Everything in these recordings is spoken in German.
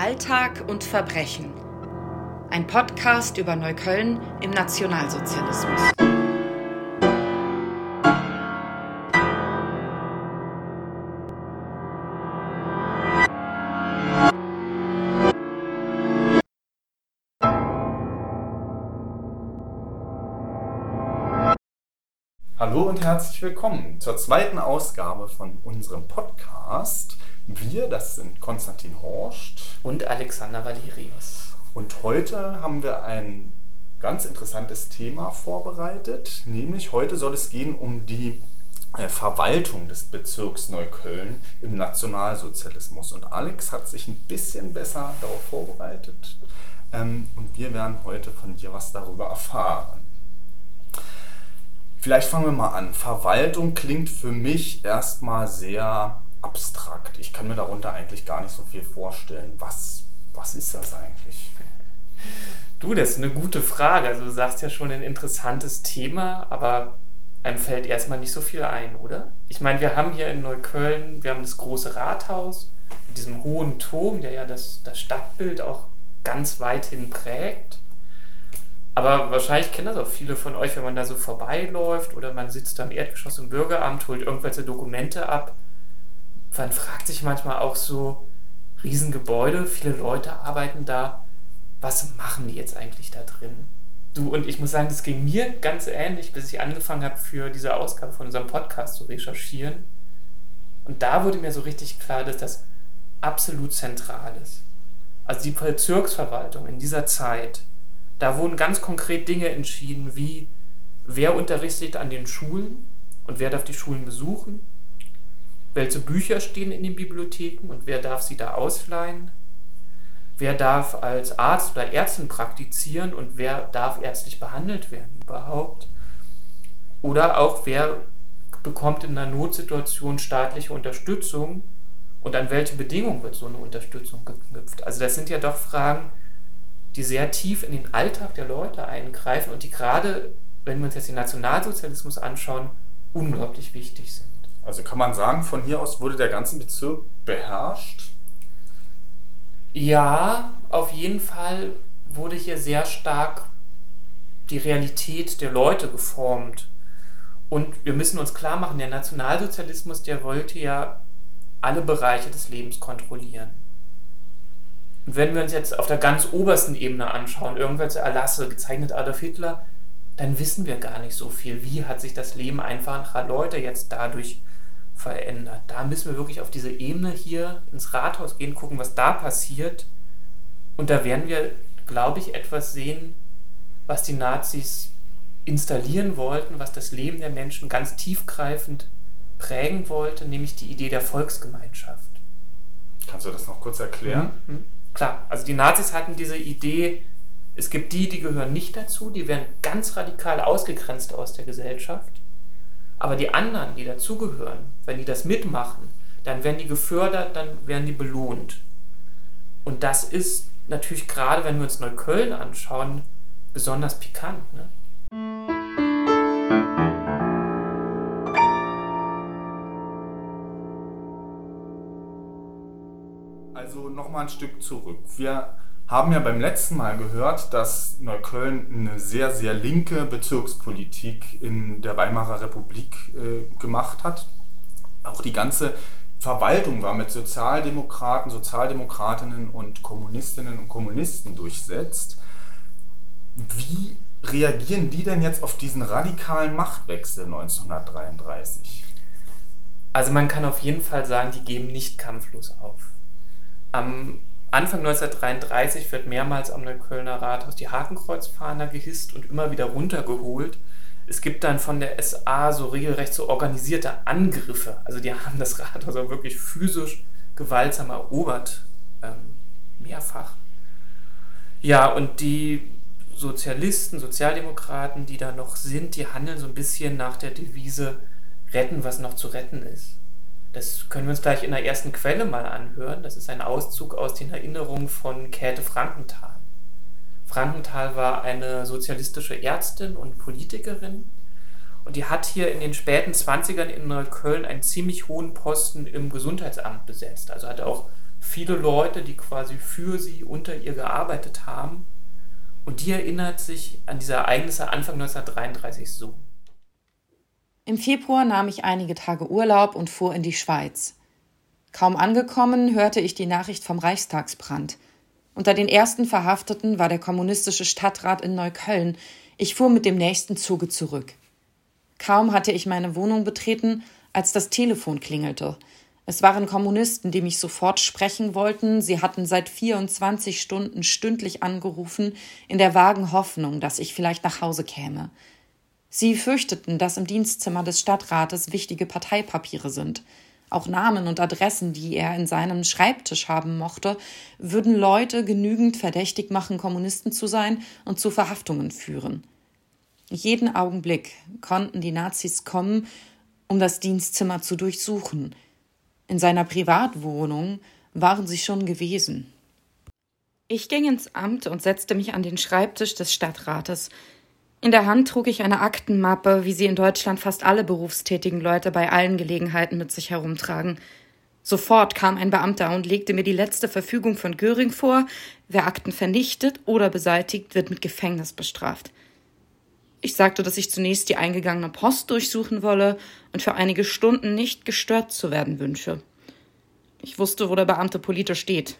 Alltag und Verbrechen. Ein Podcast über Neukölln im Nationalsozialismus. Und herzlich willkommen zur zweiten Ausgabe von unserem Podcast. Wir, das sind Konstantin Horst und Alexander Valerius. Und heute haben wir ein ganz interessantes Thema vorbereitet, nämlich heute soll es gehen um die äh, Verwaltung des Bezirks Neukölln im Nationalsozialismus. Und Alex hat sich ein bisschen besser darauf vorbereitet ähm, und wir werden heute von dir was darüber erfahren. Vielleicht fangen wir mal an. Verwaltung klingt für mich erstmal sehr abstrakt. Ich kann mir darunter eigentlich gar nicht so viel vorstellen. Was, was ist das eigentlich? Du, das ist eine gute Frage. Also du sagst ja schon ein interessantes Thema, aber einem fällt erstmal nicht so viel ein, oder? Ich meine, wir haben hier in Neukölln, wir haben das große Rathaus mit diesem hohen Turm, der ja das, das Stadtbild auch ganz weithin prägt. Aber wahrscheinlich kennen das auch viele von euch, wenn man da so vorbeiläuft oder man sitzt am Erdgeschoss im Bürgeramt, holt irgendwelche Dokumente ab. Man fragt sich manchmal auch so, Riesengebäude, viele Leute arbeiten da. Was machen die jetzt eigentlich da drin? Du und ich muss sagen, das ging mir ganz ähnlich, bis ich angefangen habe, für diese Ausgabe von unserem Podcast zu recherchieren. Und da wurde mir so richtig klar, dass das absolut zentral ist. Also die Bezirksverwaltung in dieser Zeit, da wurden ganz konkret Dinge entschieden, wie wer unterrichtet an den Schulen und wer darf die Schulen besuchen, welche Bücher stehen in den Bibliotheken und wer darf sie da ausleihen, wer darf als Arzt oder Ärztin praktizieren und wer darf ärztlich behandelt werden überhaupt. Oder auch wer bekommt in einer Notsituation staatliche Unterstützung und an welche Bedingungen wird so eine Unterstützung geknüpft. Also das sind ja doch Fragen, die sehr tief in den Alltag der Leute eingreifen und die gerade, wenn wir uns jetzt den Nationalsozialismus anschauen, unglaublich wichtig sind. Also kann man sagen, von hier aus wurde der ganze Bezirk beherrscht? Ja, auf jeden Fall wurde hier sehr stark die Realität der Leute geformt. Und wir müssen uns klar machen, der Nationalsozialismus, der wollte ja alle Bereiche des Lebens kontrollieren. Und wenn wir uns jetzt auf der ganz obersten Ebene anschauen, irgendwelche Erlasse, gezeichnet Adolf Hitler, dann wissen wir gar nicht so viel. Wie hat sich das Leben einfacher Leute jetzt dadurch verändert? Da müssen wir wirklich auf diese Ebene hier ins Rathaus gehen, gucken, was da passiert. Und da werden wir, glaube ich, etwas sehen, was die Nazis installieren wollten, was das Leben der Menschen ganz tiefgreifend prägen wollte, nämlich die Idee der Volksgemeinschaft. Kannst du das noch kurz erklären? Mhm. Klar, also die Nazis hatten diese Idee, es gibt die, die gehören nicht dazu, die werden ganz radikal ausgegrenzt aus der Gesellschaft. Aber die anderen, die dazugehören, wenn die das mitmachen, dann werden die gefördert, dann werden die belohnt. Und das ist natürlich gerade, wenn wir uns Neukölln anschauen, besonders pikant. Ne? Also nochmal ein Stück zurück. Wir haben ja beim letzten Mal gehört, dass Neukölln eine sehr, sehr linke Bezirkspolitik in der Weimarer Republik äh, gemacht hat. Auch die ganze Verwaltung war mit Sozialdemokraten, Sozialdemokratinnen und Kommunistinnen und Kommunisten durchsetzt. Wie reagieren die denn jetzt auf diesen radikalen Machtwechsel 1933? Also man kann auf jeden Fall sagen, die geben nicht kampflos auf. Am Anfang 1933 wird mehrmals am Neuköllner Rathaus die Hakenkreuzfahne gehisst und immer wieder runtergeholt. Es gibt dann von der SA so regelrecht so organisierte Angriffe. Also die haben das Rathaus auch wirklich physisch gewaltsam erobert, ähm, mehrfach. Ja, und die Sozialisten, Sozialdemokraten, die da noch sind, die handeln so ein bisschen nach der Devise retten, was noch zu retten ist. Das können wir uns gleich in der ersten Quelle mal anhören. Das ist ein Auszug aus den Erinnerungen von Käthe Frankenthal. Frankenthal war eine sozialistische Ärztin und Politikerin und die hat hier in den späten 20ern in Neukölln einen ziemlich hohen Posten im Gesundheitsamt besetzt. Also hatte auch viele Leute, die quasi für sie, unter ihr gearbeitet haben. Und die erinnert sich an diese Ereignisse Anfang 1933 so. Im Februar nahm ich einige Tage Urlaub und fuhr in die Schweiz. Kaum angekommen, hörte ich die Nachricht vom Reichstagsbrand. Unter den ersten Verhafteten war der kommunistische Stadtrat in Neukölln. Ich fuhr mit dem nächsten Zuge zurück. Kaum hatte ich meine Wohnung betreten, als das Telefon klingelte. Es waren Kommunisten, die mich sofort sprechen wollten. Sie hatten seit 24 Stunden stündlich angerufen, in der vagen Hoffnung, dass ich vielleicht nach Hause käme. Sie fürchteten, dass im Dienstzimmer des Stadtrates wichtige Parteipapiere sind. Auch Namen und Adressen, die er in seinem Schreibtisch haben mochte, würden Leute genügend verdächtig machen, Kommunisten zu sein und zu Verhaftungen führen. Jeden Augenblick konnten die Nazis kommen, um das Dienstzimmer zu durchsuchen – in seiner Privatwohnung waren sie schon gewesen. Ich ging ins Amt und setzte mich an den Schreibtisch des Stadtrates. In der Hand trug ich eine Aktenmappe, wie sie in Deutschland fast alle berufstätigen Leute bei allen Gelegenheiten mit sich herumtragen. Sofort kam ein Beamter und legte mir die letzte Verfügung von Göring vor. Wer Akten vernichtet oder beseitigt, wird mit Gefängnis bestraft. Ich sagte, dass ich zunächst die eingegangene Post durchsuchen wolle und für einige Stunden nicht gestört zu werden wünsche. Ich wusste, wo der Beamte politisch steht.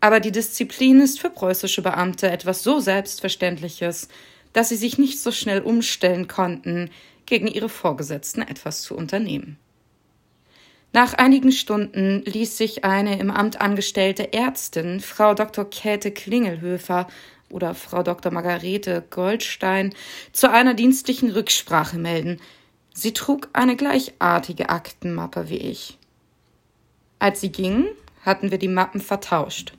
Aber die Disziplin ist für preußische Beamte etwas so Selbstverständliches, dass sie sich nicht so schnell umstellen konnten, gegen ihre Vorgesetzten etwas zu unternehmen. Nach einigen Stunden ließ sich eine im Amt angestellte Ärztin, Frau Dr. Käthe Klingelhöfer, oder Frau Dr. Margarete Goldstein zu einer dienstlichen Rücksprache melden. Sie trug eine gleichartige Aktenmappe wie ich. Als sie ging, hatten wir die Mappen vertauscht.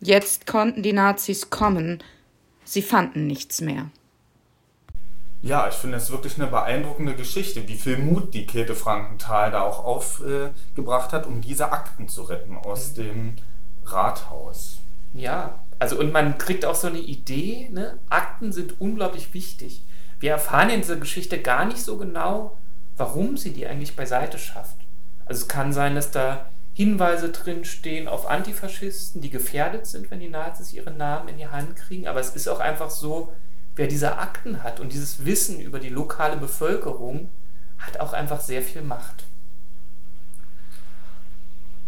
Jetzt konnten die Nazis kommen. Sie fanden nichts mehr. Ja, ich finde es wirklich eine beeindruckende Geschichte, wie viel Mut die Käthe Frankenthal da auch aufgebracht äh, hat, um diese Akten zu retten aus dem Rathaus. Ja, also und man kriegt auch so eine Idee, ne? Akten sind unglaublich wichtig. Wir erfahren in dieser Geschichte gar nicht so genau, warum sie die eigentlich beiseite schafft. Also es kann sein, dass da Hinweise drin stehen auf Antifaschisten, die gefährdet sind, wenn die Nazis ihren Namen in die Hand kriegen. Aber es ist auch einfach so, wer diese Akten hat und dieses Wissen über die lokale Bevölkerung, hat auch einfach sehr viel Macht.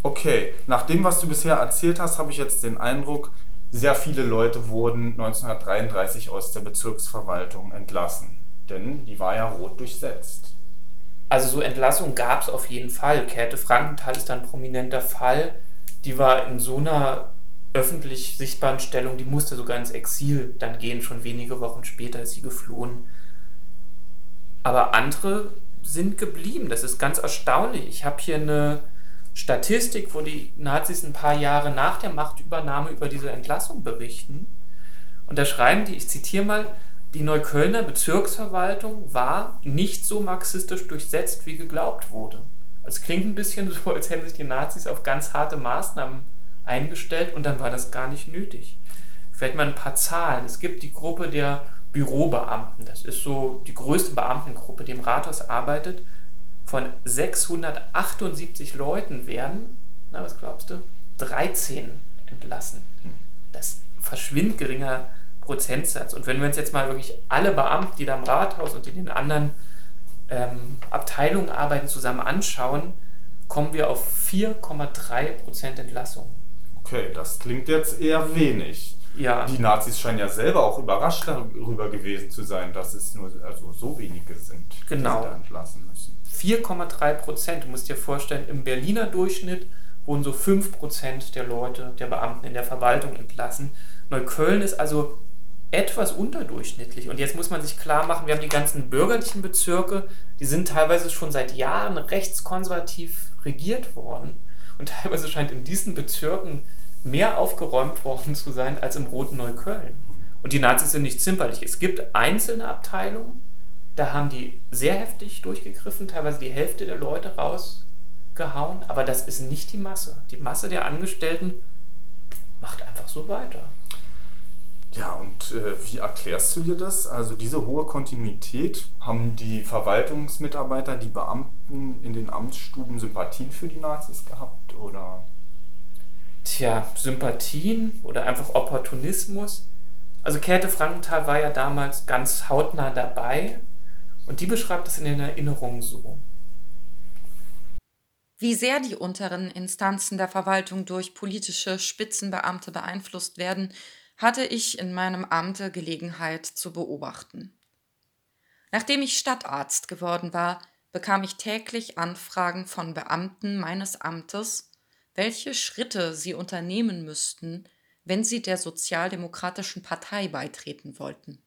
Okay, nach dem, was du bisher erzählt hast, habe ich jetzt den Eindruck, sehr viele Leute wurden 1933 aus der Bezirksverwaltung entlassen, denn die war ja rot durchsetzt. Also so Entlassungen gab es auf jeden Fall. Käthe Frankenthal ist ein prominenter Fall. Die war in so einer öffentlich sichtbaren Stellung, die musste sogar ins Exil dann gehen, schon wenige Wochen später ist sie geflohen. Aber andere sind geblieben. Das ist ganz erstaunlich. Ich habe hier eine Statistik, wo die Nazis ein paar Jahre nach der Machtübernahme über diese Entlassung berichten. Und da schreiben die, ich zitiere mal, die Neuköllner Bezirksverwaltung war nicht so marxistisch durchsetzt, wie geglaubt wurde. Es klingt ein bisschen so, als hätten sich die Nazis auf ganz harte Maßnahmen eingestellt und dann war das gar nicht nötig. Vielleicht mal ein paar Zahlen. Es gibt die Gruppe der Bürobeamten. Das ist so die größte Beamtengruppe, die im Rathaus arbeitet von 678 Leuten werden, na, was glaubst du, 13 entlassen. Das ist verschwindend geringer Prozentsatz. Und wenn wir uns jetzt mal wirklich alle Beamten, die da im Rathaus und in den anderen ähm, Abteilungen arbeiten, zusammen anschauen, kommen wir auf 4,3 Prozent Entlassung. Okay, das klingt jetzt eher wenig. Ja. Die Nazis scheinen ja selber auch überrascht darüber gewesen zu sein, dass es nur also so wenige sind, genau. die sie da entlassen müssen. 4,3 Prozent. Du musst dir vorstellen, im Berliner Durchschnitt wurden so 5 Prozent der Leute, der Beamten in der Verwaltung entlassen. Neukölln ist also etwas unterdurchschnittlich. Und jetzt muss man sich klar machen, wir haben die ganzen bürgerlichen Bezirke, die sind teilweise schon seit Jahren rechtskonservativ regiert worden. Und teilweise scheint in diesen Bezirken mehr aufgeräumt worden zu sein als im roten Neukölln. Und die Nazis sind nicht zimperlich. Es gibt einzelne Abteilungen, da haben die sehr heftig durchgegriffen, teilweise die Hälfte der Leute rausgehauen, aber das ist nicht die Masse. Die Masse der Angestellten macht einfach so weiter. Ja, und äh, wie erklärst du dir das? Also diese hohe Kontinuität, haben die Verwaltungsmitarbeiter, die Beamten in den Amtsstuben Sympathien für die Nazis gehabt oder? tja, Sympathien oder einfach Opportunismus. Also Käthe Frankenthal war ja damals ganz hautnah dabei und die beschreibt es in den Erinnerungen so. Wie sehr die unteren Instanzen der Verwaltung durch politische Spitzenbeamte beeinflusst werden, hatte ich in meinem Amte Gelegenheit zu beobachten. Nachdem ich Stadtarzt geworden war, bekam ich täglich Anfragen von Beamten meines Amtes, welche Schritte sie unternehmen müssten, wenn sie der Sozialdemokratischen Partei beitreten wollten.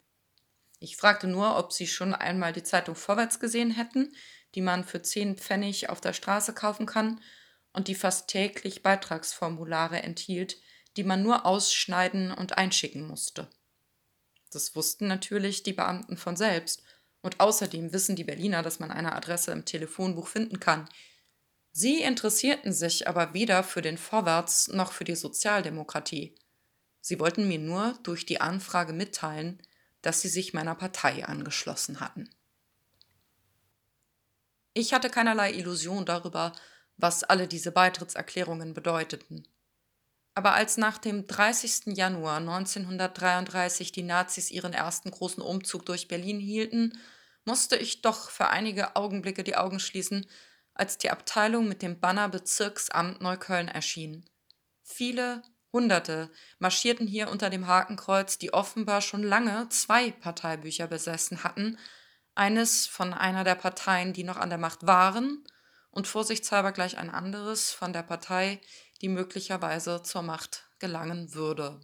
Ich fragte nur, ob sie schon einmal die Zeitung Vorwärts gesehen hätten, die man für zehn Pfennig auf der Straße kaufen kann und die fast täglich Beitragsformulare enthielt, die man nur ausschneiden und einschicken musste. Das wussten natürlich die Beamten von selbst, und außerdem wissen die Berliner, dass man eine Adresse im Telefonbuch finden kann. Sie interessierten sich aber weder für den Vorwärts noch für die Sozialdemokratie. Sie wollten mir nur durch die Anfrage mitteilen, dass sie sich meiner Partei angeschlossen hatten. Ich hatte keinerlei Illusion darüber, was alle diese Beitrittserklärungen bedeuteten. Aber als nach dem 30. Januar 1933 die Nazis ihren ersten großen Umzug durch Berlin hielten, musste ich doch für einige Augenblicke die Augen schließen, als die Abteilung mit dem Banner Bezirksamt Neukölln erschien. Viele Hunderte marschierten hier unter dem Hakenkreuz, die offenbar schon lange zwei Parteibücher besessen hatten, eines von einer der Parteien, die noch an der Macht waren, und vorsichtshalber gleich ein anderes von der Partei, die möglicherweise zur Macht gelangen würde.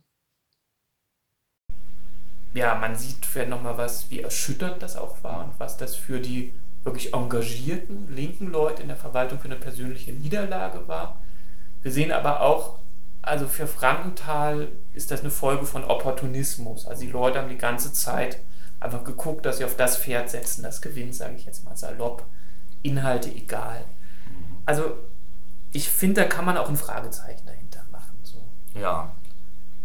Ja, man sieht vielleicht nochmal was, wie erschütternd das auch war und was das für die wirklich engagierten linken Leute in der Verwaltung für eine persönliche Niederlage war. Wir sehen aber auch, also für Frankenthal ist das eine Folge von Opportunismus. Also die Leute haben die ganze Zeit einfach geguckt, dass sie auf das Pferd setzen, das gewinnt, sage ich jetzt mal salopp. Inhalte egal. Also ich finde, da kann man auch ein Fragezeichen dahinter machen. So. Ja.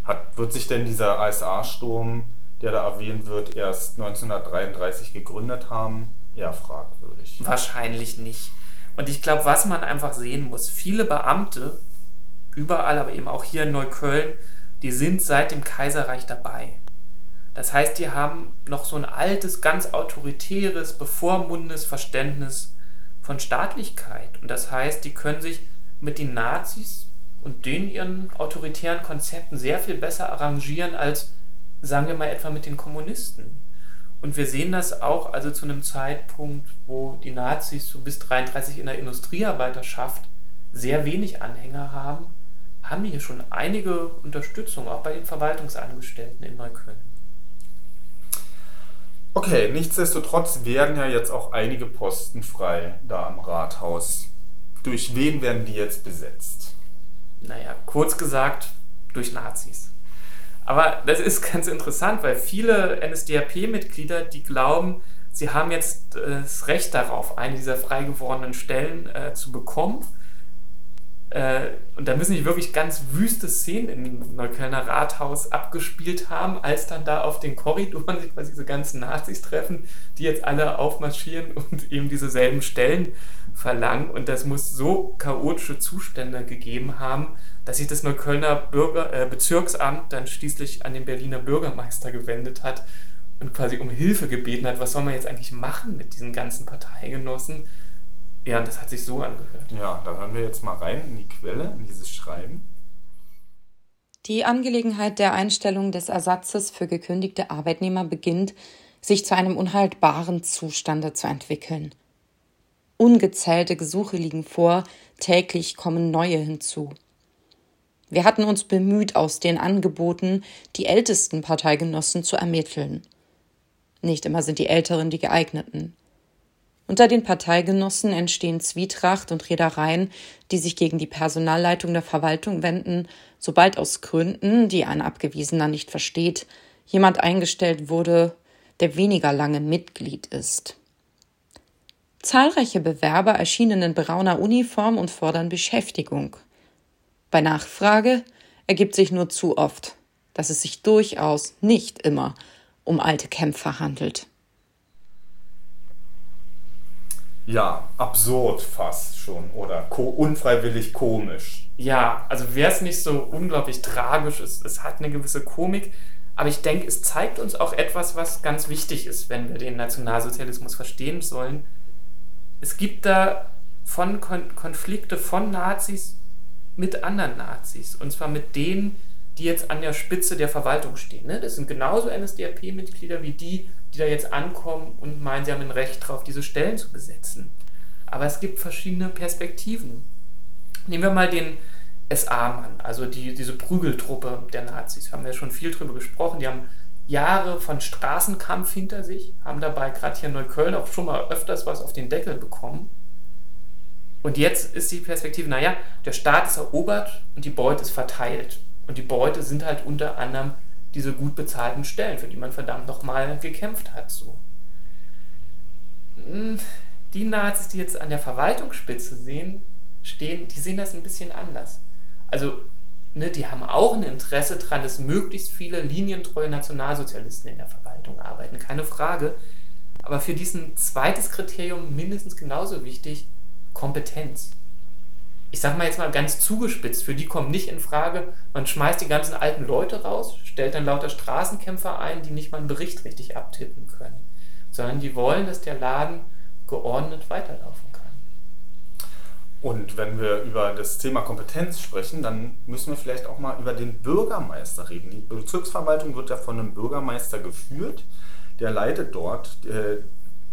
Hat, wird sich denn dieser ISA-Sturm, der da erwähnt wird, erst 1933 gegründet haben? Eher fragwürdig. Wahrscheinlich nicht. Und ich glaube, was man einfach sehen muss, viele Beamte, überall, aber eben auch hier in Neukölln, die sind seit dem Kaiserreich dabei. Das heißt, die haben noch so ein altes, ganz autoritäres, bevormundendes Verständnis von Staatlichkeit. Und das heißt, die können sich mit den Nazis und den ihren autoritären Konzepten sehr viel besser arrangieren als, sagen wir mal, etwa mit den Kommunisten. Und wir sehen das auch also zu einem Zeitpunkt, wo die Nazis so bis 33 in der Industriearbeiterschaft sehr wenig Anhänger haben, haben die hier schon einige Unterstützung, auch bei den Verwaltungsangestellten in Neukölln. Okay, nichtsdestotrotz werden ja jetzt auch einige Posten frei da am Rathaus. Durch wen werden die jetzt besetzt? Naja, kurz gesagt, durch Nazis. Aber das ist ganz interessant, weil viele NSDAP-Mitglieder, die glauben, sie haben jetzt äh, das Recht darauf, eine dieser frei gewordenen Stellen äh, zu bekommen äh, und da müssen sich wirklich ganz wüste Szenen im Neuköllner Rathaus abgespielt haben, als dann da auf den Korridoren sich quasi diese ganzen Nazis treffen, die jetzt alle aufmarschieren und eben diese selben Stellen verlangen. Und das muss so chaotische Zustände gegeben haben, dass sich das Neuköllner Bürger, äh, Bezirksamt dann schließlich an den Berliner Bürgermeister gewendet hat und quasi um Hilfe gebeten hat, was soll man jetzt eigentlich machen mit diesen ganzen Parteigenossen ja, das hat sich so angehört. Ja, da hören wir jetzt mal rein in die Quelle, in dieses Schreiben. Die Angelegenheit der Einstellung des Ersatzes für gekündigte Arbeitnehmer beginnt, sich zu einem unhaltbaren Zustande zu entwickeln. Ungezählte Gesuche liegen vor, täglich kommen neue hinzu. Wir hatten uns bemüht, aus den Angeboten die ältesten Parteigenossen zu ermitteln. Nicht immer sind die Älteren die geeigneten. Unter den Parteigenossen entstehen Zwietracht und Reedereien, die sich gegen die Personalleitung der Verwaltung wenden, sobald aus Gründen, die ein Abgewiesener nicht versteht, jemand eingestellt wurde, der weniger lange Mitglied ist. Zahlreiche Bewerber erschienen in brauner Uniform und fordern Beschäftigung. Bei Nachfrage ergibt sich nur zu oft, dass es sich durchaus nicht immer um alte Kämpfer handelt. Ja, absurd fast schon oder ko unfreiwillig komisch. Ja, also wäre es nicht so unglaublich tragisch, es, es hat eine gewisse Komik, aber ich denke, es zeigt uns auch etwas, was ganz wichtig ist, wenn wir den Nationalsozialismus verstehen sollen. Es gibt da von Kon Konflikte von Nazis mit anderen Nazis, und zwar mit denen, die jetzt an der Spitze der Verwaltung stehen. Ne? Das sind genauso NSDAP-Mitglieder wie die, die da jetzt ankommen und meinen, sie haben ein Recht drauf, diese Stellen zu besetzen. Aber es gibt verschiedene Perspektiven. Nehmen wir mal den SA-Mann, also die, diese Prügeltruppe der Nazis. Haben wir schon viel drüber gesprochen. Die haben Jahre von Straßenkampf hinter sich, haben dabei gerade hier in Neukölln auch schon mal öfters was auf den Deckel bekommen. Und jetzt ist die Perspektive, naja, der Staat ist erobert und die Beute ist verteilt. Und die Beute sind halt unter anderem diese gut bezahlten Stellen, für die man verdammt nochmal gekämpft hat. So. Hm, die Nazis, die jetzt an der Verwaltungsspitze sehen, stehen, die sehen das ein bisschen anders. Also, ne, die haben auch ein Interesse daran, dass möglichst viele linientreue Nationalsozialisten in der Verwaltung arbeiten, keine Frage. Aber für diesen zweites Kriterium mindestens genauso wichtig, Kompetenz ich sag mal jetzt mal ganz zugespitzt, für die kommt nicht in Frage, man schmeißt die ganzen alten Leute raus, stellt dann lauter Straßenkämpfer ein, die nicht mal einen Bericht richtig abtippen können, sondern die wollen, dass der Laden geordnet weiterlaufen kann. Und wenn wir über das Thema Kompetenz sprechen, dann müssen wir vielleicht auch mal über den Bürgermeister reden. Die Bezirksverwaltung wird ja von einem Bürgermeister geführt. Der leitet dort äh,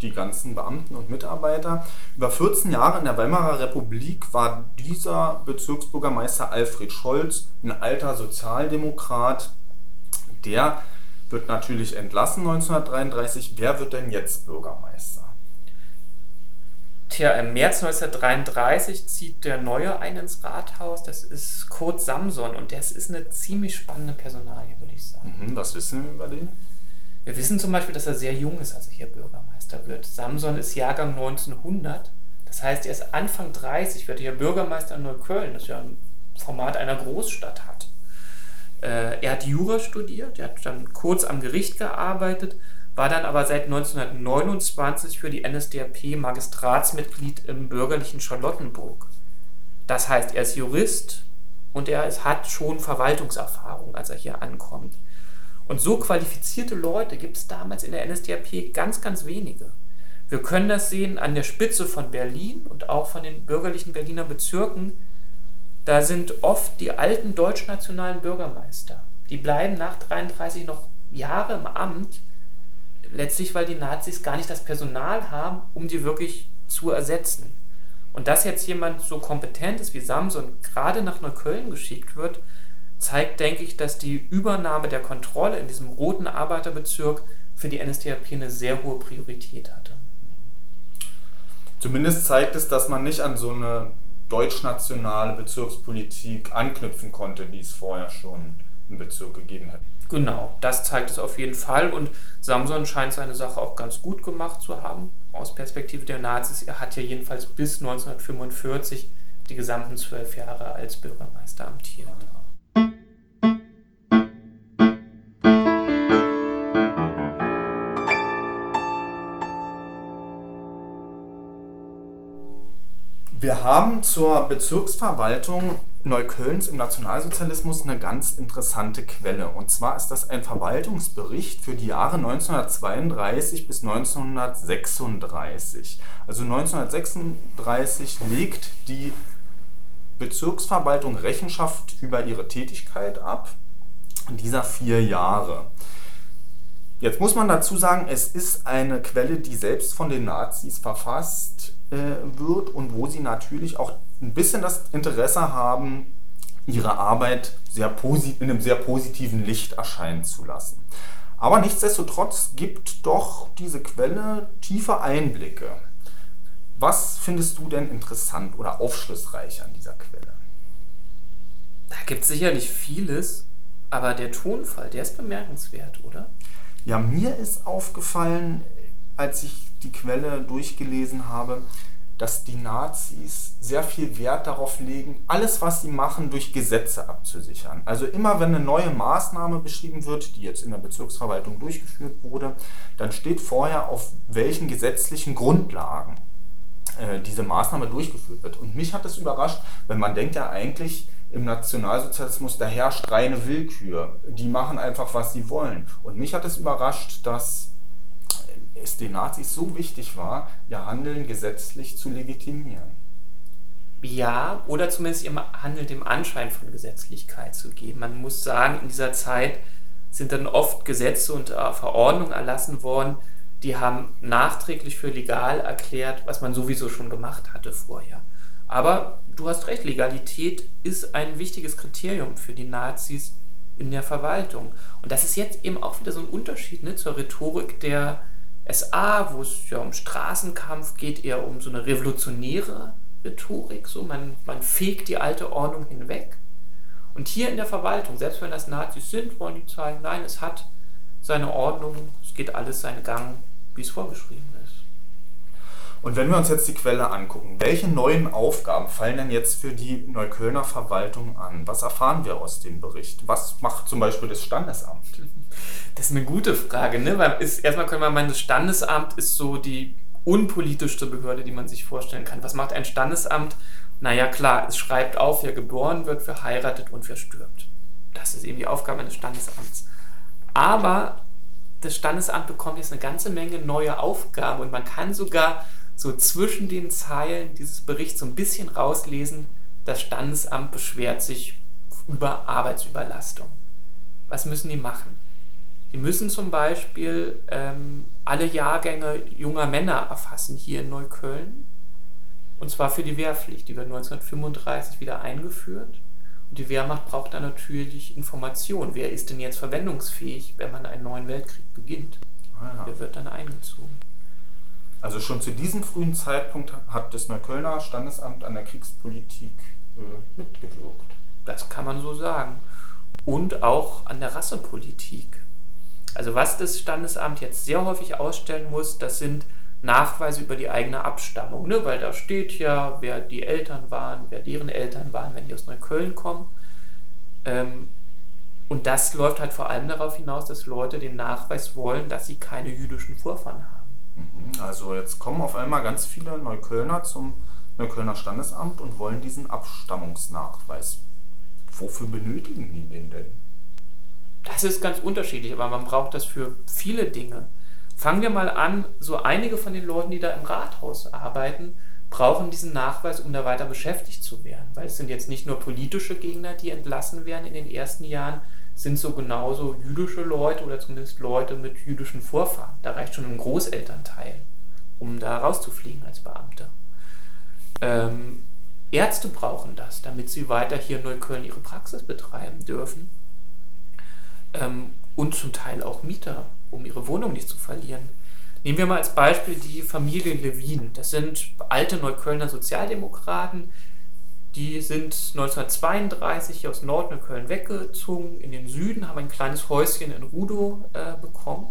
die ganzen Beamten und Mitarbeiter. Über 14 Jahre in der Weimarer Republik war dieser Bezirksbürgermeister Alfred Scholz ein alter Sozialdemokrat. Der wird natürlich entlassen 1933. Wer wird denn jetzt Bürgermeister? Tja, im März 1933 zieht der Neue ein ins Rathaus. Das ist Kurt Samson und das ist eine ziemlich spannende Personalie, würde ich sagen. Mhm, was wissen wir über den? Wir wissen zum Beispiel, dass er sehr jung ist, als er hier Bürgermeister wird. Samson ist Jahrgang 1900. Das heißt, er ist Anfang 30, wird hier Bürgermeister in Neukölln, das ja ein Format einer Großstadt hat. Äh, er hat Jura studiert, er hat dann kurz am Gericht gearbeitet, war dann aber seit 1929 für die NSDAP Magistratsmitglied im bürgerlichen Charlottenburg. Das heißt, er ist Jurist und er hat schon Verwaltungserfahrung, als er hier ankommt. Und so qualifizierte Leute gibt es damals in der NSDAP ganz, ganz wenige. Wir können das sehen an der Spitze von Berlin und auch von den bürgerlichen Berliner Bezirken. Da sind oft die alten deutschnationalen Bürgermeister. Die bleiben nach 33 noch Jahre im Amt, letztlich weil die Nazis gar nicht das Personal haben, um die wirklich zu ersetzen. Und dass jetzt jemand so kompetent ist wie Samson gerade nach Neukölln geschickt wird, zeigt, denke ich, dass die Übernahme der Kontrolle in diesem roten Arbeiterbezirk für die NSDAP eine sehr hohe Priorität hatte. Zumindest zeigt es, dass man nicht an so eine deutschnationale Bezirkspolitik anknüpfen konnte, die es vorher schon im Bezirk gegeben hat. Genau, das zeigt es auf jeden Fall und Samson scheint seine Sache auch ganz gut gemacht zu haben aus Perspektive der Nazis. Er hat ja jedenfalls bis 1945 die gesamten zwölf Jahre als Bürgermeister amtiert. Wir haben zur Bezirksverwaltung Neuköllns im Nationalsozialismus eine ganz interessante Quelle. Und zwar ist das ein Verwaltungsbericht für die Jahre 1932 bis 1936. Also 1936 legt die Bezirksverwaltung Rechenschaft über ihre Tätigkeit ab, dieser vier Jahre. Jetzt muss man dazu sagen, es ist eine Quelle, die selbst von den Nazis verfasst wird und wo sie natürlich auch ein bisschen das Interesse haben, ihre Arbeit sehr in einem sehr positiven Licht erscheinen zu lassen. Aber nichtsdestotrotz gibt doch diese Quelle tiefe Einblicke. Was findest du denn interessant oder aufschlussreich an dieser Quelle? Da gibt es sicherlich vieles, aber der Tonfall, der ist bemerkenswert, oder? Ja, mir ist aufgefallen, als ich die Quelle durchgelesen habe, dass die Nazis sehr viel Wert darauf legen, alles, was sie machen, durch Gesetze abzusichern. Also immer, wenn eine neue Maßnahme beschrieben wird, die jetzt in der Bezirksverwaltung durchgeführt wurde, dann steht vorher, auf welchen gesetzlichen Grundlagen äh, diese Maßnahme durchgeführt wird. Und mich hat das überrascht, weil man denkt ja eigentlich, im Nationalsozialismus, da herrscht reine Willkür. Die machen einfach, was sie wollen. Und mich hat es überrascht, dass es den Nazis so wichtig war, ihr Handeln gesetzlich zu legitimieren. Ja, oder zumindest ihrem Handeln dem Anschein von Gesetzlichkeit zu geben. Man muss sagen, in dieser Zeit sind dann oft Gesetze und äh, Verordnungen erlassen worden, die haben nachträglich für legal erklärt, was man sowieso schon gemacht hatte vorher. Aber du hast recht, Legalität ist ein wichtiges Kriterium für die Nazis in der Verwaltung. Und das ist jetzt eben auch wieder so ein Unterschied ne, zur Rhetorik der SA, wo es ja um Straßenkampf geht, eher um so eine revolutionäre Rhetorik. So, man, man fegt die alte Ordnung hinweg. Und hier in der Verwaltung, selbst wenn das Nazis sind, wollen die zeigen, nein, es hat seine Ordnung, es geht alles seinen Gang, wie es vorgeschrieben ist. Und wenn wir uns jetzt die Quelle angucken, welche neuen Aufgaben fallen denn jetzt für die Neuköllner Verwaltung an? Was erfahren wir aus dem Bericht? Was macht zum Beispiel das Standesamt? Das ist eine gute Frage, ne? Weil ist, erstmal können wir meinen, das Standesamt ist so die unpolitischste Behörde, die man sich vorstellen kann. Was macht ein Standesamt? Naja, klar, es schreibt auf, wer geboren wird, wer heiratet und wer stirbt. Das ist eben die Aufgabe eines Standesamts. Aber das Standesamt bekommt jetzt eine ganze Menge neue Aufgaben und man kann sogar so zwischen den Zeilen dieses Berichts so ein bisschen rauslesen, das Standesamt beschwert sich über Arbeitsüberlastung. Was müssen die machen? Die müssen zum Beispiel ähm, alle Jahrgänge junger Männer erfassen hier in Neukölln. Und zwar für die Wehrpflicht. Die wird 1935 wieder eingeführt. Und die Wehrmacht braucht dann natürlich Informationen. Wer ist denn jetzt verwendungsfähig, wenn man einen neuen Weltkrieg beginnt? Ah, ja. Wer wird dann eingezogen? Also schon zu diesem frühen Zeitpunkt hat das Neuköllner Standesamt an der Kriegspolitik äh, mitgewirkt. Das kann man so sagen. Und auch an der Rassepolitik. Also was das Standesamt jetzt sehr häufig ausstellen muss, das sind Nachweise über die eigene Abstammung, ne? weil da steht ja, wer die Eltern waren, wer deren Eltern waren, wenn die aus Neukölln kommen. Ähm, und das läuft halt vor allem darauf hinaus, dass Leute den Nachweis wollen, dass sie keine jüdischen Vorfahren haben. Mhm. Also jetzt kommen auf einmal ganz viele Neuköllner zum Neuköllner Standesamt und wollen diesen Abstammungsnachweis. Wofür benötigen die den denn? Das ist ganz unterschiedlich, aber man braucht das für viele Dinge. Fangen wir mal an, so einige von den Leuten, die da im Rathaus arbeiten, brauchen diesen Nachweis, um da weiter beschäftigt zu werden. Weil es sind jetzt nicht nur politische Gegner, die entlassen werden in den ersten Jahren, sind so genauso jüdische Leute oder zumindest Leute mit jüdischen Vorfahren. Da reicht schon ein Großelternteil, um da rauszufliegen als Beamter. Ähm, Ärzte brauchen das, damit sie weiter hier in Neukölln ihre Praxis betreiben dürfen ähm, und zum Teil auch Mieter, um ihre Wohnung nicht zu verlieren. Nehmen wir mal als Beispiel die Familie Levin. Das sind alte Neuköllner Sozialdemokraten, die sind 1932 aus Nordneukölln weggezogen in den Süden, haben ein kleines Häuschen in Rudow äh, bekommen.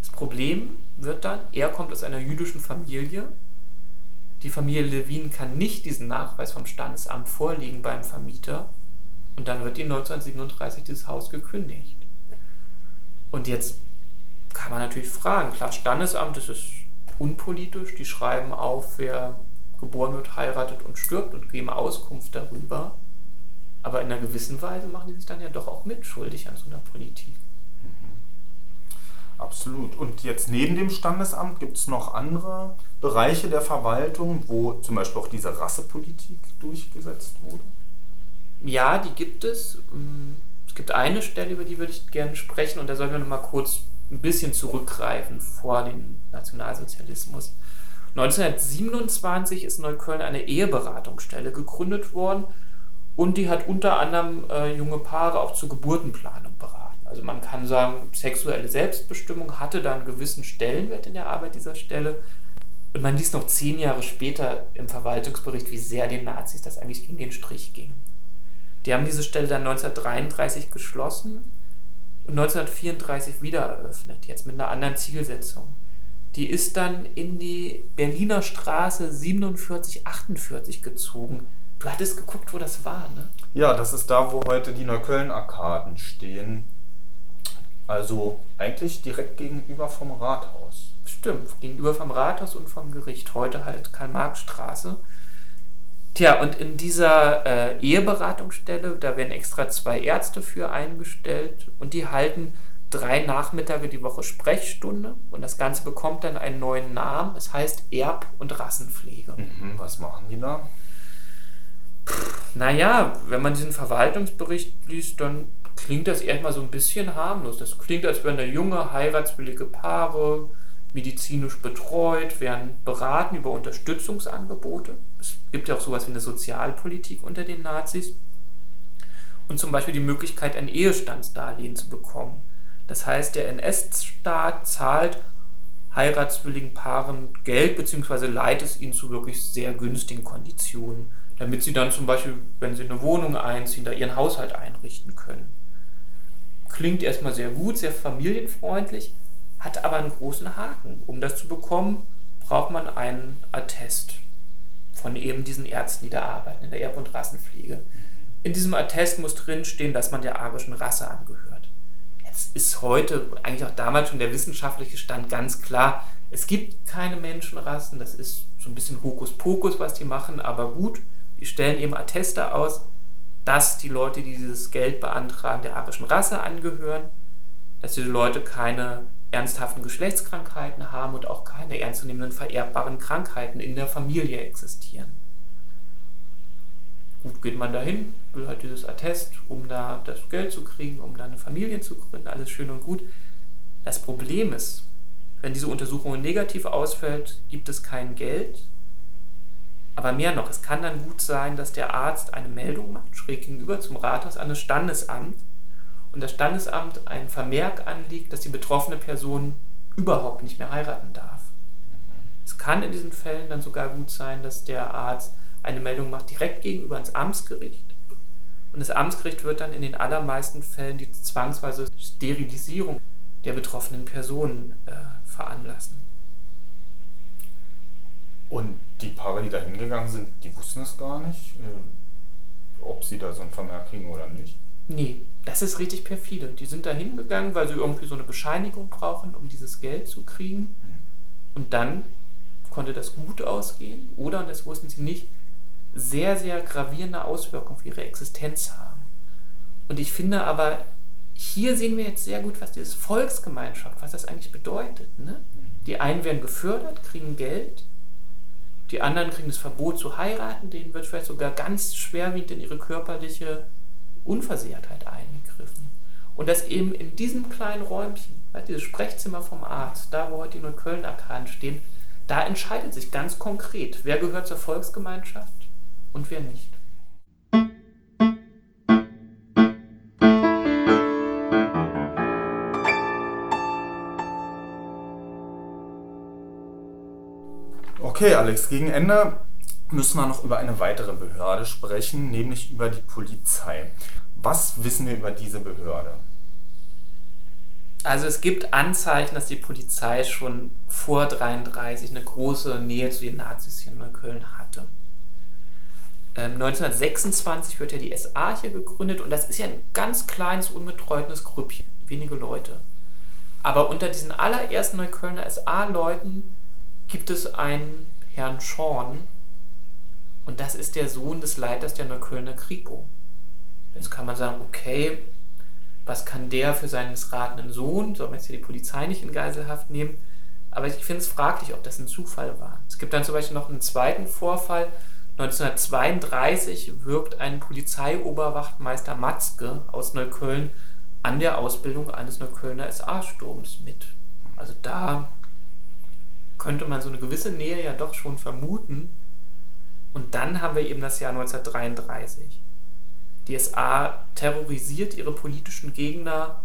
Das Problem wird dann, er kommt aus einer jüdischen Familie. Die Familie Levin kann nicht diesen Nachweis vom Standesamt vorlegen beim Vermieter und dann wird ihnen 1937 dieses Haus gekündigt. Und jetzt kann man natürlich fragen, klar, Standesamt, das ist unpolitisch, die schreiben auf, wer geboren wird, heiratet und stirbt und geben Auskunft darüber. Aber in einer gewissen Weise machen die sich dann ja doch auch mitschuldig an so einer Politik. Mhm. Absolut. Und jetzt neben dem Standesamt gibt es noch andere Bereiche der Verwaltung, wo zum Beispiel auch diese Rassepolitik durchgesetzt wurde? Ja, die gibt es. Mm, es gibt eine Stelle, über die würde ich gerne sprechen und da sollten wir noch mal kurz ein bisschen zurückgreifen vor dem Nationalsozialismus. 1927 ist in Neukölln eine Eheberatungsstelle gegründet worden und die hat unter anderem äh, junge Paare auch zur Geburtenplanung beraten. Also man kann sagen, sexuelle Selbstbestimmung hatte da einen gewissen Stellenwert in der Arbeit dieser Stelle. Und man liest noch zehn Jahre später im Verwaltungsbericht, wie sehr den Nazis das eigentlich gegen den Strich ging. Die haben diese Stelle dann 1933 geschlossen und 1934 wieder eröffnet, jetzt mit einer anderen Zielsetzung. Die ist dann in die Berliner Straße 4748 gezogen. Du hattest geguckt, wo das war, ne? Ja, das ist da, wo heute die Neukölln-Arkaden stehen. Also eigentlich direkt gegenüber vom Rathaus. Stimmt, gegenüber vom Rathaus und vom Gericht. Heute halt Karl-Marx-Straße. Tja, und in dieser äh, Eheberatungsstelle, da werden extra zwei Ärzte für eingestellt und die halten drei Nachmittage die Woche Sprechstunde und das Ganze bekommt dann einen neuen Namen. Es heißt Erb- und Rassenpflege. Mhm, was machen die da? Naja, wenn man diesen Verwaltungsbericht liest, dann klingt das erstmal so ein bisschen harmlos. Das klingt, als wären da junge, heiratswillige Paare medizinisch betreut, werden beraten über Unterstützungsangebote. Es gibt ja auch sowas wie eine Sozialpolitik unter den Nazis. Und zum Beispiel die Möglichkeit, ein Ehestandsdarlehen zu bekommen. Das heißt, der NS-Staat zahlt heiratswilligen Paaren Geld bzw. leiht es ihnen zu wirklich sehr günstigen Konditionen, damit sie dann zum Beispiel, wenn sie eine Wohnung einziehen, da ihren Haushalt einrichten können. Klingt erstmal sehr gut, sehr familienfreundlich, hat aber einen großen Haken. Um das zu bekommen, braucht man einen Attest von eben diesen Ärzten, die da arbeiten, in der Erb- und Rassenpflege. In diesem Attest muss drinstehen, dass man der arischen Rasse angehört. Jetzt ist heute, eigentlich auch damals schon der wissenschaftliche Stand ganz klar, es gibt keine Menschenrassen, das ist so ein bisschen Hokuspokus, was die machen, aber gut, die stellen eben Atteste aus, dass die Leute, die dieses Geld beantragen, der arischen Rasse angehören, dass diese Leute keine ernsthaften Geschlechtskrankheiten haben und auch keine ernstzunehmenden vererbbaren Krankheiten in der Familie existieren. Gut, geht man dahin, will halt dieses Attest, um da das Geld zu kriegen, um da eine Familie zu gründen, alles schön und gut. Das Problem ist, wenn diese Untersuchung negativ ausfällt, gibt es kein Geld. Aber mehr noch, es kann dann gut sein, dass der Arzt eine Meldung macht, schräg gegenüber zum Rathaus an das Standesamt, und das Standesamt ein Vermerk anliegt, dass die betroffene Person überhaupt nicht mehr heiraten darf. Es kann in diesen Fällen dann sogar gut sein, dass der Arzt eine Meldung macht direkt gegenüber ins Amtsgericht. Und das Amtsgericht wird dann in den allermeisten Fällen die zwangsweise Sterilisierung der betroffenen Person äh, veranlassen. Und die Paare, die da hingegangen sind, die wussten es gar nicht, äh, ob sie da so ein Vermerk kriegen oder nicht? Nee, das ist richtig perfide. Die sind da hingegangen, weil sie irgendwie so eine Bescheinigung brauchen, um dieses Geld zu kriegen. Und dann konnte das gut ausgehen oder, und das wussten sie nicht, sehr, sehr gravierende Auswirkungen auf ihre Existenz haben. Und ich finde aber, hier sehen wir jetzt sehr gut, was dieses Volksgemeinschaft, was das eigentlich bedeutet. Ne? Die einen werden gefördert, kriegen Geld, die anderen kriegen das Verbot zu heiraten, denen wird vielleicht sogar ganz schwerwiegend in ihre körperliche Unversehrtheit eingegriffen. Und das eben in diesem kleinen Räumchen, dieses Sprechzimmer vom Arzt, da wo heute die Neukölln-Arkaden stehen, da entscheidet sich ganz konkret, wer gehört zur Volksgemeinschaft und wer nicht. Okay, Alex, gegen Ende müssen wir noch über eine weitere Behörde sprechen, nämlich über die Polizei. Was wissen wir über diese Behörde? Also es gibt Anzeichen, dass die Polizei schon vor 1933 eine große Nähe zu den Nazis hier in Neukölln hatte. Ähm, 1926 wird ja die SA hier gegründet und das ist ja ein ganz kleines, unbetreutendes Grüppchen, wenige Leute. Aber unter diesen allerersten Neuköllner SA-Leuten gibt es einen Herrn Schorn und das ist der Sohn des Leiters der Neuköllner Kripo. Jetzt kann man sagen, okay, was kann der für seinen missratenen Sohn? Soll man jetzt hier die Polizei nicht in Geiselhaft nehmen? Aber ich finde es fraglich, ob das ein Zufall war. Es gibt dann zum Beispiel noch einen zweiten Vorfall. 1932 wirkt ein Polizeioberwachtmeister Matzke aus Neukölln an der Ausbildung eines Neuköllner SA-Sturms mit. Also da könnte man so eine gewisse Nähe ja doch schon vermuten. Und dann haben wir eben das Jahr 1933. Die SA terrorisiert ihre politischen Gegner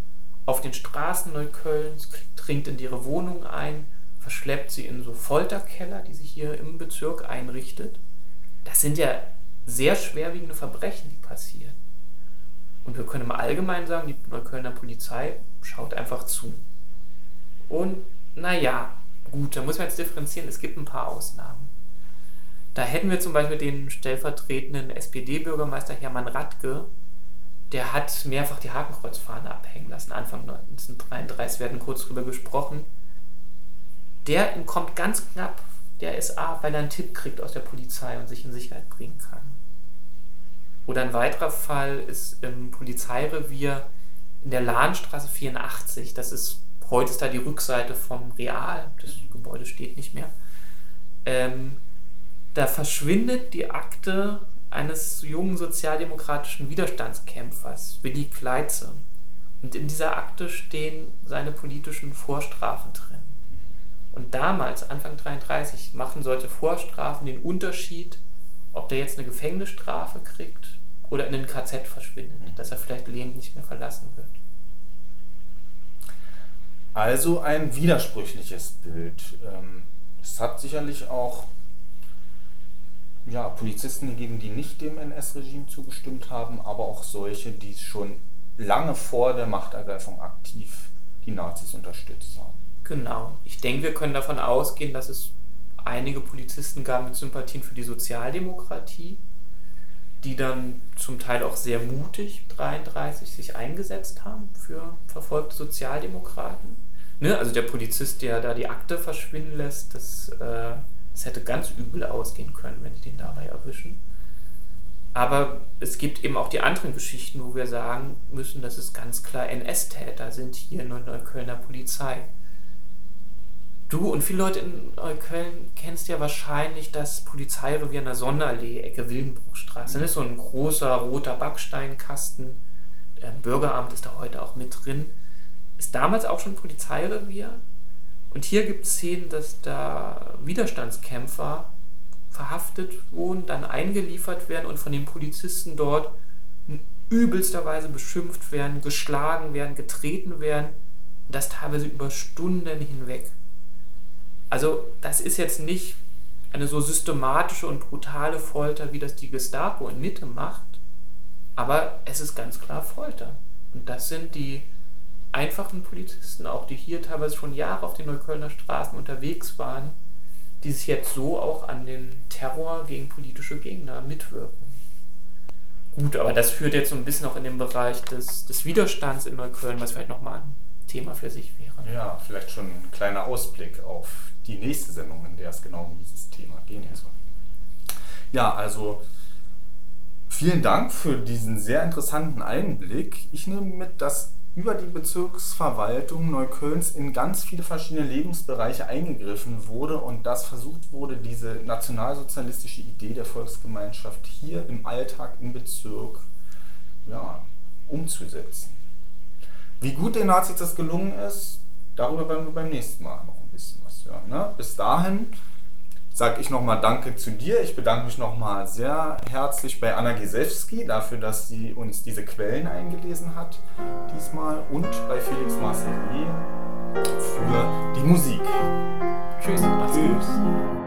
auf den Straßen Neuköllns, dringt in ihre Wohnung ein, verschleppt sie in so Folterkeller, die sich hier im Bezirk einrichtet. Das sind ja sehr schwerwiegende Verbrechen, die passieren. Und wir können im Allgemeinen sagen, die Neuköllner Polizei schaut einfach zu. Und naja, gut, da muss man jetzt differenzieren, es gibt ein paar Ausnahmen. Da hätten wir zum Beispiel den stellvertretenden SPD-Bürgermeister Hermann Radke, der hat mehrfach die Hakenkreuzfahne abhängen lassen, Anfang 1933. Wir hatten kurz drüber gesprochen. Der entkommt ganz knapp der SA, weil er einen Tipp kriegt aus der Polizei und sich in Sicherheit bringen kann. Oder ein weiterer Fall ist im Polizeirevier in der Lahnstraße 84. Das ist, heute ist da die Rückseite vom Real. Das Gebäude steht nicht mehr. Ähm, da verschwindet die Akte eines jungen sozialdemokratischen Widerstandskämpfers, Willi Kleitze. Und in dieser Akte stehen seine politischen Vorstrafen drin. Und damals, Anfang 33, machen solche Vorstrafen den Unterschied, ob der jetzt eine Gefängnisstrafe kriegt oder in ein KZ verschwindet, dass er vielleicht lebend nicht mehr verlassen wird. Also ein widersprüchliches Bild. Ähm, es hat sicherlich auch ja, Polizisten gegeben, die nicht dem NS-Regime zugestimmt haben, aber auch solche, die schon lange vor der Machtergreifung aktiv die Nazis unterstützt haben. Genau. Ich denke, wir können davon ausgehen, dass es einige Polizisten gab mit Sympathien für die Sozialdemokratie, die dann zum Teil auch sehr mutig 33 sich eingesetzt haben für verfolgte Sozialdemokraten. Ne? Also der Polizist, der da die Akte verschwinden lässt, das äh, es hätte ganz übel ausgehen können, wenn die den dabei erwischen. Aber es gibt eben auch die anderen Geschichten, wo wir sagen müssen, dass es ganz klar NS-Täter sind hier in der Neuköllner Polizei. Du und viele Leute in Neukölln kennst ja wahrscheinlich das Polizeirevier an der Sonderallee, Ecke Wildenbruchstraße. Das ist so ein großer roter Backsteinkasten. Ein Bürgeramt ist da heute auch mit drin. Ist damals auch schon Polizeirevier und hier gibt es Szenen, dass da Widerstandskämpfer verhaftet wurden, dann eingeliefert werden und von den Polizisten dort in übelster Weise beschimpft werden, geschlagen werden, getreten werden. Und das teilweise über Stunden hinweg. Also das ist jetzt nicht eine so systematische und brutale Folter, wie das die Gestapo in Mitte macht, aber es ist ganz klar Folter. Und das sind die einfachen Polizisten, auch die hier teilweise schon Jahre auf den Neuköllner Straßen unterwegs waren, die sich jetzt so auch an den Terror gegen politische Gegner mitwirken. Gut, aber das führt jetzt so ein bisschen auch in den Bereich des, des Widerstands in Neukölln, was vielleicht nochmal ein Thema für sich wäre. Ja, vielleicht schon ein kleiner Ausblick auf die nächste Sendung, in der es genau um dieses Thema gehen soll. Ja, also vielen Dank für diesen sehr interessanten Einblick. Ich nehme mit, dass über die Bezirksverwaltung Neuköllns in ganz viele verschiedene Lebensbereiche eingegriffen wurde und dass versucht wurde, diese nationalsozialistische Idee der Volksgemeinschaft hier im Alltag im Bezirk ja, umzusetzen. Wie gut den Nazis das gelungen ist, darüber werden wir beim nächsten Mal noch ein bisschen was hören. Ne? Bis dahin sage ich nochmal Danke zu dir. Ich bedanke mich nochmal sehr herzlich bei Anna Giselski dafür, dass sie uns diese Quellen eingelesen hat diesmal und bei Felix Marcellier für die Musik. Tschüss, Tschüss.